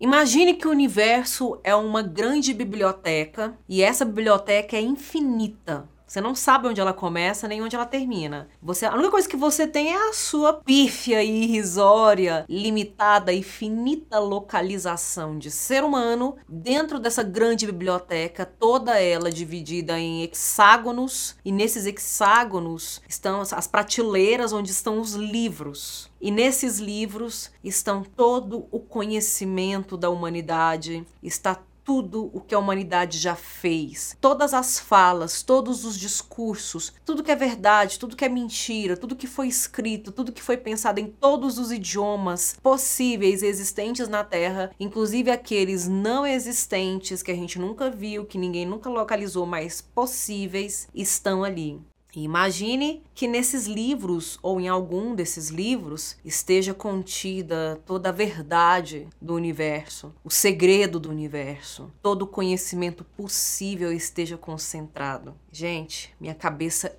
Imagine que o universo é uma grande biblioteca e essa biblioteca é infinita. Você não sabe onde ela começa nem onde ela termina. Você, a única coisa que você tem é a sua pífia e irrisória, limitada e finita localização de ser humano dentro dessa grande biblioteca, toda ela dividida em hexágonos, e nesses hexágonos estão as prateleiras onde estão os livros. E nesses livros estão todo o conhecimento da humanidade, está tudo o que a humanidade já fez, todas as falas, todos os discursos, tudo que é verdade, tudo que é mentira, tudo que foi escrito, tudo que foi pensado em todos os idiomas possíveis e existentes na Terra, inclusive aqueles não existentes que a gente nunca viu, que ninguém nunca localizou, mas possíveis, estão ali. Imagine que nesses livros, ou em algum desses livros, esteja contida toda a verdade do universo, o segredo do universo, todo o conhecimento possível esteja concentrado. Gente, minha cabeça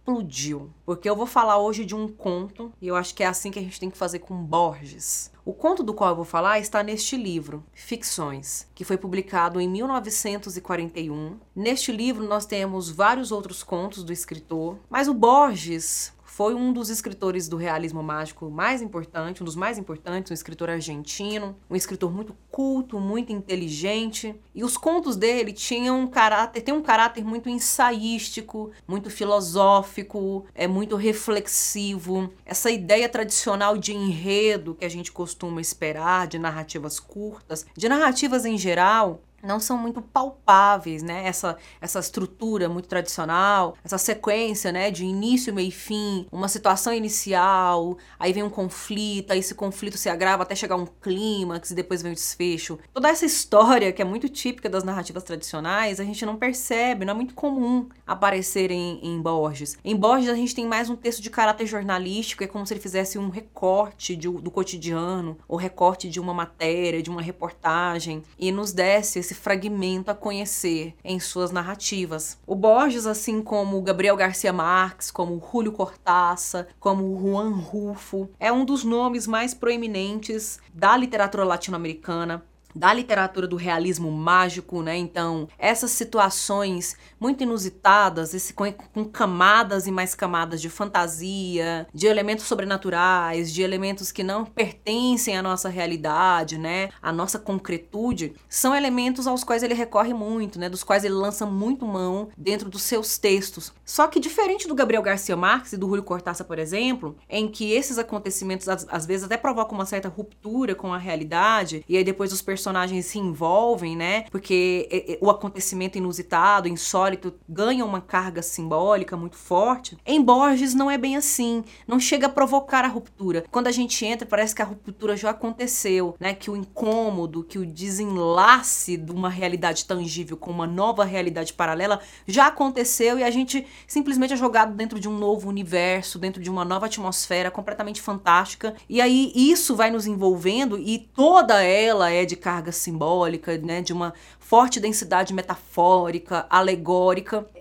explodiu, porque eu vou falar hoje de um conto e eu acho que é assim que a gente tem que fazer com Borges. O conto do qual eu vou falar está neste livro, Ficções, que foi publicado em 1941. Neste livro nós temos vários outros contos do escritor, mas o Borges foi um dos escritores do realismo mágico mais importante, um dos mais importantes, um escritor argentino, um escritor muito culto, muito inteligente. E os contos dele tinham um caráter, tem um caráter muito ensaístico, muito filosófico, é muito reflexivo. Essa ideia tradicional de enredo que a gente costuma esperar, de narrativas curtas, de narrativas em geral, não são muito palpáveis, né? Essa, essa estrutura muito tradicional, essa sequência, né? De início, meio e fim, uma situação inicial, aí vem um conflito, aí esse conflito se agrava até chegar um clímax e depois vem o desfecho. Toda essa história que é muito típica das narrativas tradicionais, a gente não percebe, não é muito comum aparecer em, em Borges. Em Borges a gente tem mais um texto de caráter jornalístico, é como se ele fizesse um recorte de, do cotidiano, ou recorte de uma matéria, de uma reportagem, e nos desse esse fragmento a conhecer em suas narrativas. O Borges, assim como Gabriel Garcia Marques, como Julio Cortázar, como Juan Rufo, é um dos nomes mais proeminentes da literatura latino-americana da literatura do realismo mágico, né? Então, essas situações muito inusitadas, esse, com, com, camadas e mais camadas de fantasia, de elementos sobrenaturais, de elementos que não pertencem à nossa realidade, né? À nossa concretude, são elementos aos quais ele recorre muito, né? Dos quais ele lança muito mão dentro dos seus textos. Só que diferente do Gabriel Garcia Marques e do Julio Cortázar, por exemplo, em que esses acontecimentos às, às vezes até provocam uma certa ruptura com a realidade, e aí depois os personagens se envolvem, né? Porque o acontecimento inusitado, insólito, ganha uma carga simbólica muito forte. Em Borges não é bem assim. Não chega a provocar a ruptura. Quando a gente entra, parece que a ruptura já aconteceu, né? Que o incômodo, que o desenlace de uma realidade tangível com uma nova realidade paralela já aconteceu e a gente simplesmente é jogado dentro de um novo universo, dentro de uma nova atmosfera completamente fantástica. E aí isso vai nos envolvendo e toda ela é de carga simbólica, né, de uma forte densidade metafórica, alegórica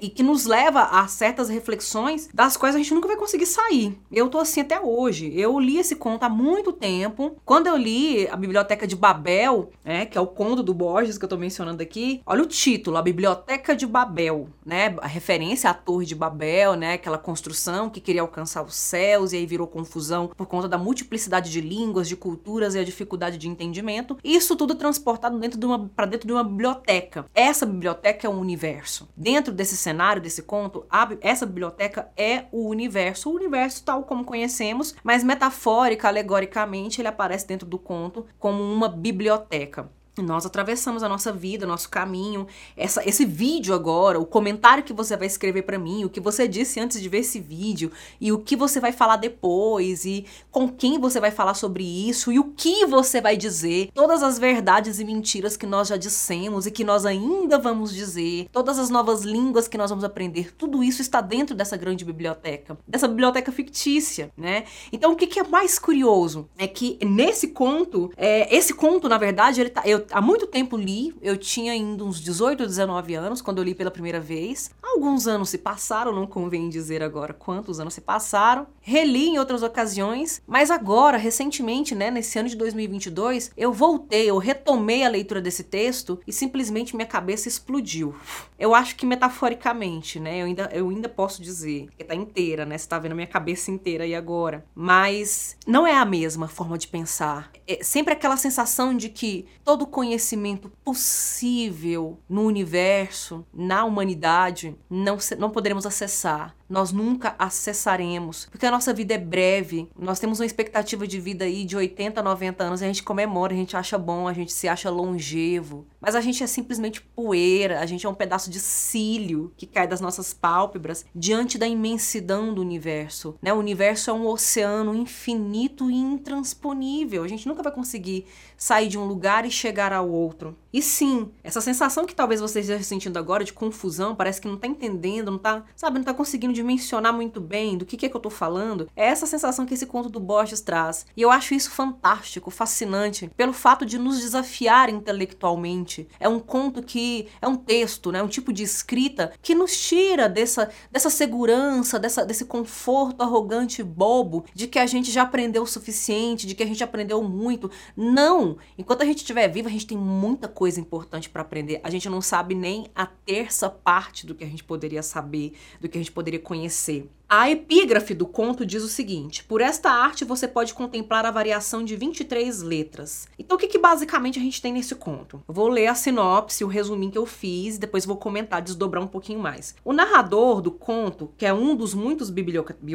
e que nos leva a certas reflexões das quais a gente nunca vai conseguir sair. Eu tô assim até hoje. Eu li esse conto há muito tempo. Quando eu li a Biblioteca de Babel, né, que é o conto do Borges que eu tô mencionando aqui, olha o título, a Biblioteca de Babel, né, a referência à Torre de Babel, né, aquela construção que queria alcançar os céus e aí virou confusão por conta da multiplicidade de línguas, de culturas e a dificuldade de entendimento. Isso tudo transportado dentro de uma para dentro de uma biblioteca. Essa biblioteca é um universo. Dentro desse cenário desse conto, a, essa biblioteca é o universo, o universo tal como conhecemos, mas metafórica, alegoricamente, ele aparece dentro do conto como uma biblioteca. Nós atravessamos a nossa vida, nosso caminho. Essa, esse vídeo agora, o comentário que você vai escrever para mim, o que você disse antes de ver esse vídeo, e o que você vai falar depois, e com quem você vai falar sobre isso, e o que você vai dizer, todas as verdades e mentiras que nós já dissemos e que nós ainda vamos dizer, todas as novas línguas que nós vamos aprender, tudo isso está dentro dessa grande biblioteca, dessa biblioteca fictícia, né? Então o que, que é mais curioso? É que nesse conto, é, esse conto, na verdade, ele tá, eu há muito tempo li, eu tinha ainda uns 18, 19 anos quando eu li pela primeira vez. Alguns anos se passaram, não convém dizer agora quantos anos se passaram. Reli em outras ocasiões, mas agora, recentemente, né, nesse ano de 2022, eu voltei, eu retomei a leitura desse texto e simplesmente minha cabeça explodiu. Eu acho que metaforicamente, né, eu ainda, eu ainda posso dizer, que tá inteira, né, você tá vendo a minha cabeça inteira aí agora. Mas não é a mesma forma de pensar. É sempre aquela sensação de que todo conhecimento possível no universo, na humanidade, não, não poderemos acessar nós nunca acessaremos, porque a nossa vida é breve. Nós temos uma expectativa de vida aí de 80, 90 anos, a gente comemora, a gente acha bom, a gente se acha longevo, mas a gente é simplesmente poeira, a gente é um pedaço de cílio que cai das nossas pálpebras diante da imensidão do universo, né? O universo é um oceano infinito e intransponível. A gente nunca vai conseguir sair de um lugar e chegar ao outro. E sim, essa sensação que talvez você esteja sentindo agora de confusão, parece que não tá entendendo, não tá, sabe, não tá conseguindo dimensionar muito bem do que, que é que eu tô falando, é essa sensação que esse conto do Borges traz. E eu acho isso fantástico, fascinante, pelo fato de nos desafiar intelectualmente. É um conto que é um texto, né, um tipo de escrita que nos tira dessa, dessa segurança, dessa, desse conforto arrogante e bobo de que a gente já aprendeu o suficiente, de que a gente aprendeu muito. Não! Enquanto a gente estiver vivo, a gente tem muita coisa importante para aprender. A gente não sabe nem a terça parte do que a gente poderia saber, do que a gente poderia conhecer. A epígrafe do conto diz o seguinte: Por esta arte você pode contemplar a variação de 23 letras. Então, o que, que basicamente a gente tem nesse conto? Vou ler a sinopse, o resuminho que eu fiz, depois vou comentar, desdobrar um pouquinho mais. O narrador do conto, que é um dos muitos bibliotecários.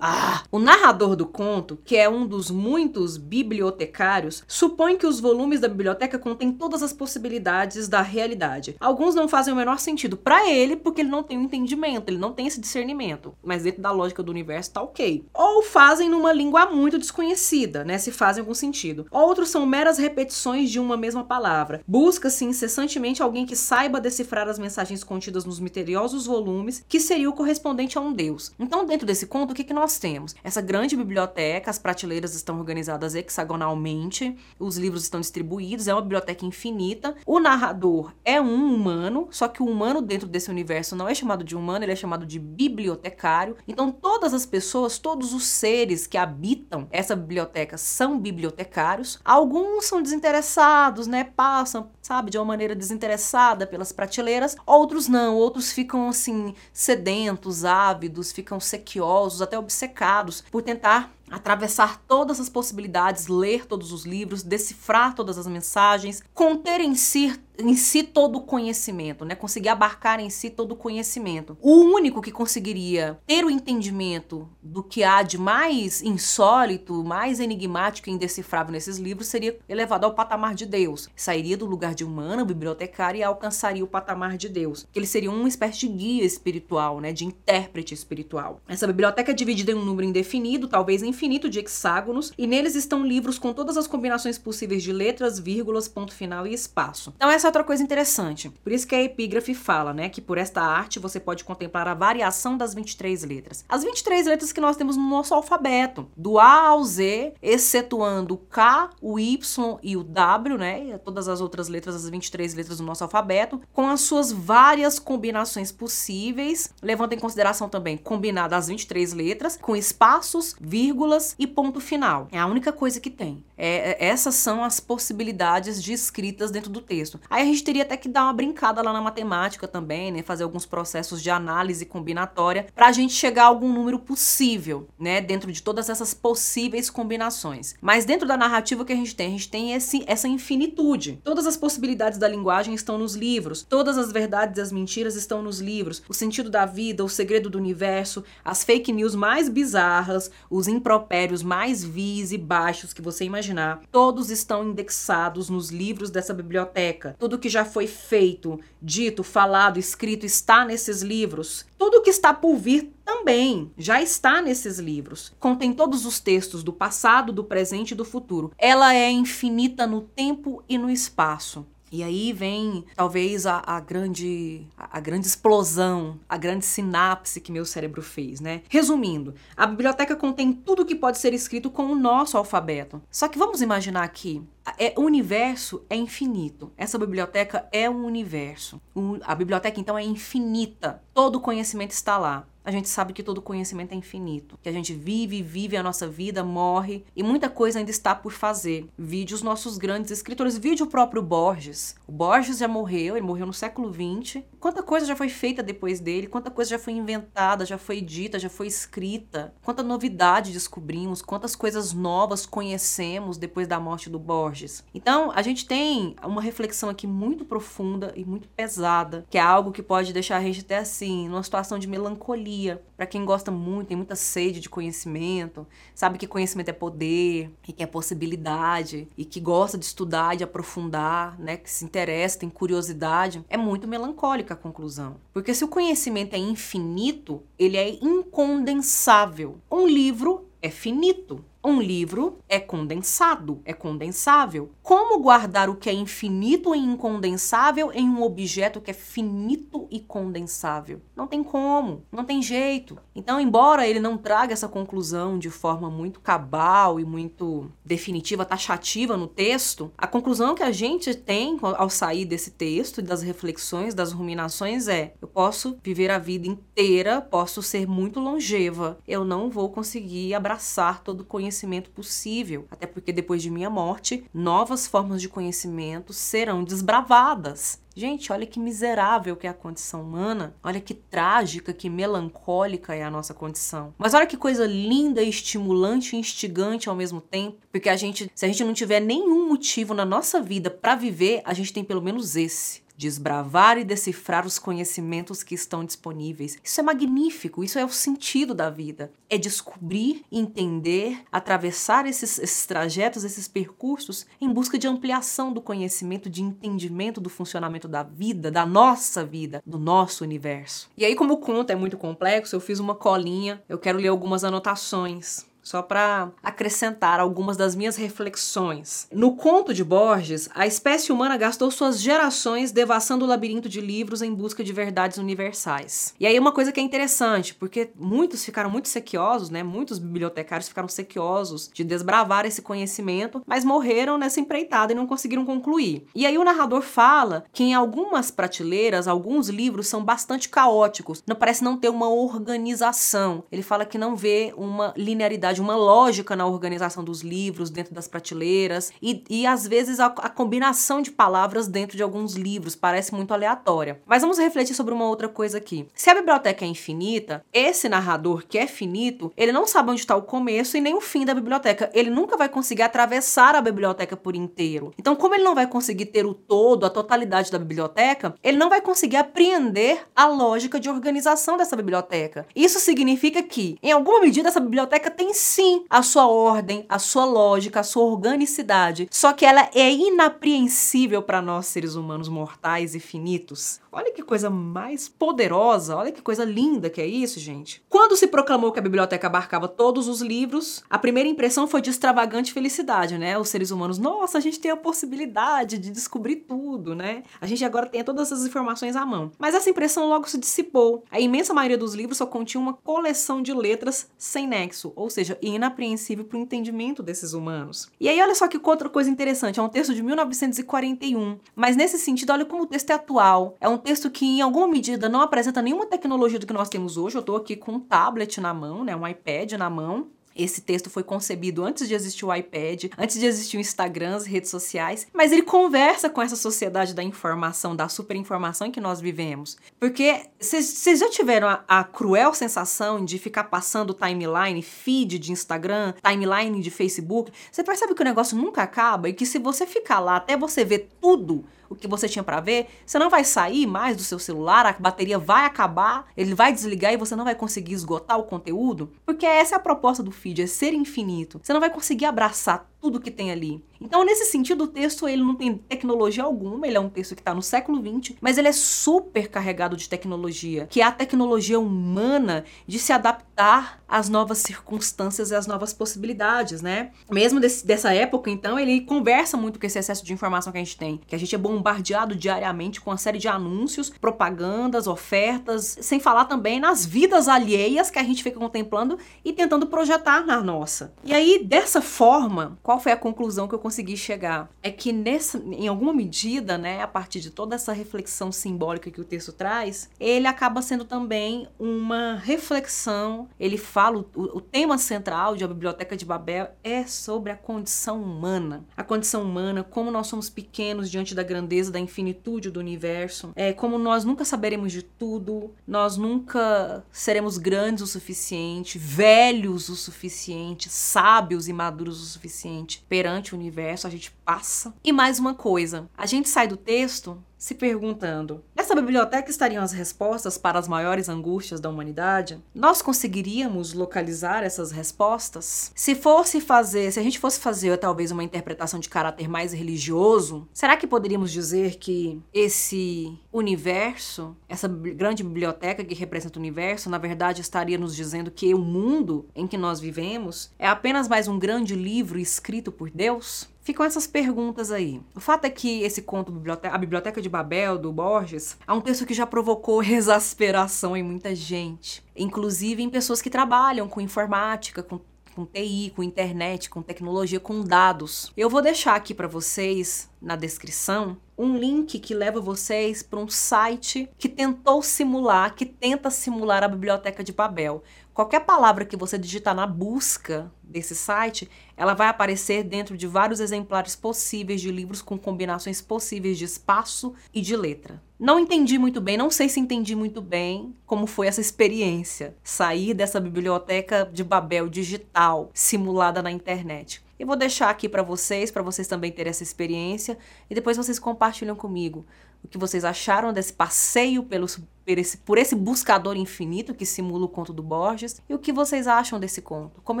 Ah! O narrador do conto, que é um dos muitos bibliotecários, supõe que os volumes da biblioteca contêm todas as possibilidades da realidade. Alguns não fazem o menor sentido para ele, porque ele não tem o um entendimento, ele não tem esse discernimento mas dentro da lógica do universo tá ok. Ou fazem numa língua muito desconhecida, né? Se fazem algum sentido. Outros são meras repetições de uma mesma palavra. Busca-se incessantemente alguém que saiba decifrar as mensagens contidas nos misteriosos volumes, que seria o correspondente a um deus. Então, dentro desse conto, o que, que nós temos? Essa grande biblioteca, as prateleiras estão organizadas hexagonalmente, os livros estão distribuídos, é uma biblioteca infinita. O narrador é um humano, só que o humano dentro desse universo não é chamado de humano, ele é chamado de bibliotecário bibliotecário. Então, todas as pessoas, todos os seres que habitam essa biblioteca são bibliotecários. Alguns são desinteressados, né? Passam, sabe, de uma maneira desinteressada pelas prateleiras. Outros não, outros ficam assim sedentos, ávidos, ficam sequiosos, até obcecados por tentar atravessar todas as possibilidades, ler todos os livros, decifrar todas as mensagens, conter em si em si todo o conhecimento, né? Conseguir abarcar em si todo o conhecimento. O único que conseguiria ter o entendimento do que há de mais insólito, mais enigmático e indecifrável nesses livros seria elevado ao patamar de Deus. Sairia do lugar de humano, bibliotecário, e alcançaria o patamar de Deus. Ele seria uma espécie de guia espiritual, né? De intérprete espiritual. Essa biblioteca é dividida em um número indefinido, talvez infinito, de hexágonos, e neles estão livros com todas as combinações possíveis de letras, vírgulas, ponto final e espaço. Então essa é outra coisa interessante. Por isso que a epígrafe fala, né, que por esta arte você pode contemplar a variação das 23 letras. As 23 letras que nós temos no nosso alfabeto, do A ao Z, excetuando o K, o Y e o W, né, todas as outras letras, as 23 letras do nosso alfabeto, com as suas várias combinações possíveis, levando em consideração também combinada as 23 letras com espaços, vírgulas e ponto final. É a única coisa que tem. É, é essas são as possibilidades de escritas dentro do texto. Aí a gente teria até que dar uma brincada lá na matemática também, né? Fazer alguns processos de análise combinatória para a gente chegar a algum número possível, né? Dentro de todas essas possíveis combinações. Mas dentro da narrativa que a gente tem, a gente tem esse, essa infinitude. Todas as possibilidades da linguagem estão nos livros, todas as verdades e as mentiras estão nos livros. O sentido da vida, o segredo do universo, as fake news mais bizarras, os impropérios mais vis e baixos que você imaginar, todos estão indexados nos livros dessa biblioteca tudo que já foi feito, dito, falado, escrito está nesses livros. Tudo que está por vir também já está nesses livros. Contém todos os textos do passado, do presente e do futuro. Ela é infinita no tempo e no espaço. E aí vem talvez a, a grande a, a, grande explosão, a grande sinapse que meu cérebro fez, né? Resumindo, a biblioteca contém tudo que pode ser escrito com o nosso alfabeto. Só que vamos imaginar aqui, é, o universo é infinito. Essa biblioteca é um universo. O, a biblioteca então é infinita. Todo o conhecimento está lá a gente sabe que todo conhecimento é infinito, que a gente vive, vive a nossa vida, morre e muita coisa ainda está por fazer. Vide os nossos grandes escritores, vide o próprio Borges. O Borges já morreu, ele morreu no século XX. Quanta coisa já foi feita depois dele, quanta coisa já foi inventada, já foi dita, já foi escrita, quanta novidade descobrimos, quantas coisas novas conhecemos depois da morte do Borges. Então, a gente tem uma reflexão aqui muito profunda e muito pesada, que é algo que pode deixar a gente até assim, numa situação de melancolia para quem gosta muito, tem muita sede de conhecimento, sabe que conhecimento é poder e que é possibilidade e que gosta de estudar de aprofundar, né, que se interessa, tem curiosidade, é muito melancólica a conclusão. Porque se o conhecimento é infinito, ele é incondensável. Um livro é finito. Um livro é condensado, é condensável. Como guardar o que é infinito e incondensável em um objeto que é finito e condensável? Não tem como, não tem jeito. Então, embora ele não traga essa conclusão de forma muito cabal e muito definitiva, taxativa no texto, a conclusão que a gente tem ao sair desse texto, das reflexões, das ruminações é: eu posso viver a vida inteira, posso ser muito longeva, eu não vou conseguir abraçar todo o conhecimento conhecimento possível, até porque depois de minha morte, novas formas de conhecimento serão desbravadas. Gente, olha que miserável que é a condição humana, olha que trágica, que melancólica é a nossa condição. Mas olha que coisa linda, estimulante e instigante ao mesmo tempo, porque a gente, se a gente não tiver nenhum motivo na nossa vida para viver, a gente tem pelo menos esse desbravar e decifrar os conhecimentos que estão disponíveis. Isso é magnífico, isso é o sentido da vida. É descobrir, entender, atravessar esses, esses trajetos, esses percursos em busca de ampliação do conhecimento, de entendimento do funcionamento da vida, da nossa vida, do nosso universo. E aí, como o conto é muito complexo, eu fiz uma colinha, eu quero ler algumas anotações só para acrescentar algumas das minhas reflexões. No conto de Borges, a espécie humana gastou suas gerações devassando o labirinto de livros em busca de verdades universais. E aí uma coisa que é interessante, porque muitos ficaram muito sequiosos, né? Muitos bibliotecários ficaram sequiosos de desbravar esse conhecimento, mas morreram nessa empreitada e não conseguiram concluir. E aí o narrador fala que em algumas prateleiras, alguns livros são bastante caóticos, não parece não ter uma organização. Ele fala que não vê uma linearidade verdade, uma lógica na organização dos livros dentro das prateleiras e, e às vezes a, a combinação de palavras dentro de alguns livros parece muito aleatória. Mas vamos refletir sobre uma outra coisa aqui. Se a biblioteca é infinita, esse narrador que é finito, ele não sabe onde está o começo e nem o fim da biblioteca. Ele nunca vai conseguir atravessar a biblioteca por inteiro. Então, como ele não vai conseguir ter o todo, a totalidade da biblioteca, ele não vai conseguir apreender a lógica de organização dessa biblioteca. Isso significa que, em alguma medida, essa biblioteca tem sim a sua ordem, a sua lógica, a sua organicidade. Só que ela é inapreensível para nós seres humanos mortais e finitos. Olha que coisa mais poderosa, olha que coisa linda que é isso, gente. Quando se proclamou que a biblioteca abarcava todos os livros, a primeira impressão foi de extravagante felicidade, né? Os seres humanos, nossa, a gente tem a possibilidade de descobrir tudo, né? A gente agora tem todas essas informações à mão. Mas essa impressão logo se dissipou. A imensa maioria dos livros só continha uma coleção de letras sem nexo, ou seja, inapreensível para o entendimento desses humanos. E aí, olha só que outra coisa interessante, é um texto de 1941, mas nesse sentido, olha como o texto é atual. É um texto que, em alguma medida, não apresenta nenhuma tecnologia do que nós temos hoje. Eu estou aqui com um tablet na mão, né, um iPad na mão, esse texto foi concebido antes de existir o iPad, antes de existir o Instagram, as redes sociais, mas ele conversa com essa sociedade da informação, da superinformação que nós vivemos. Porque vocês já tiveram a, a, cruel sensação de ficar passando timeline, feed de Instagram, timeline de Facebook? Você percebe que o negócio nunca acaba e que se você ficar lá até você ver tudo o que você tinha para ver, você não vai sair mais do seu celular, a bateria vai acabar, ele vai desligar e você não vai conseguir esgotar o conteúdo, porque essa é a proposta do feed, é ser infinito. Você não vai conseguir abraçar tudo que tem ali. Então, nesse sentido, o texto ele não tem tecnologia alguma, ele é um texto que está no século XX, mas ele é super carregado de tecnologia, que é a tecnologia humana de se adaptar às novas circunstâncias e às novas possibilidades, né? Mesmo desse, dessa época, então, ele conversa muito com esse excesso de informação que a gente tem, que a gente é bombardeado diariamente com uma série de anúncios, propagandas, ofertas, sem falar também nas vidas alheias que a gente fica contemplando e tentando projetar na nossa. E aí, dessa forma, qual foi a conclusão que eu consegui chegar? É que nessa, em alguma medida, né, a partir de toda essa reflexão simbólica que o texto traz, ele acaba sendo também uma reflexão. Ele fala, o, o tema central de A Biblioteca de Babel é sobre a condição humana. A condição humana, como nós somos pequenos diante da grandeza, da infinitude do universo, é como nós nunca saberemos de tudo, nós nunca seremos grandes o suficiente, velhos o suficiente, sábios e maduros o suficiente perante o universo, a gente passa. E mais uma coisa, a gente sai do texto se perguntando: nessa biblioteca estariam as respostas para as maiores angústias da humanidade? Nós conseguiríamos localizar essas respostas? Se fosse fazer, se a gente fosse fazer talvez uma interpretação de caráter mais religioso, será que poderíamos dizer que esse universo, essa grande biblioteca que representa o universo, na verdade estaria nos dizendo que o mundo em que nós vivemos é apenas mais um grande livro escrito por Deus? Ficam essas perguntas aí. O fato é que esse conto, A Biblioteca de Babel, do Borges, é um texto que já provocou exasperação em muita gente. Inclusive em pessoas que trabalham com informática, com com TI, com internet, com tecnologia, com dados. Eu vou deixar aqui para vocês na descrição um link que leva vocês para um site que tentou simular, que tenta simular a biblioteca de Babel. Qualquer palavra que você digitar na busca desse site, ela vai aparecer dentro de vários exemplares possíveis de livros com combinações possíveis de espaço e de letra. Não entendi muito bem, não sei se entendi muito bem como foi essa experiência, sair dessa biblioteca de Babel digital simulada na internet. Eu vou deixar aqui para vocês, para vocês também terem essa experiência e depois vocês compartilham comigo o que vocês acharam desse passeio pelo, por, esse, por esse buscador infinito que simula o conto do Borges e o que vocês acham desse conto, como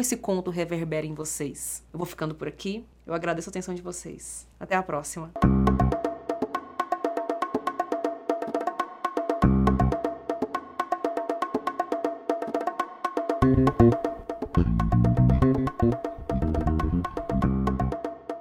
esse conto reverbera em vocês. Eu vou ficando por aqui, eu agradeço a atenção de vocês. Até a próxima.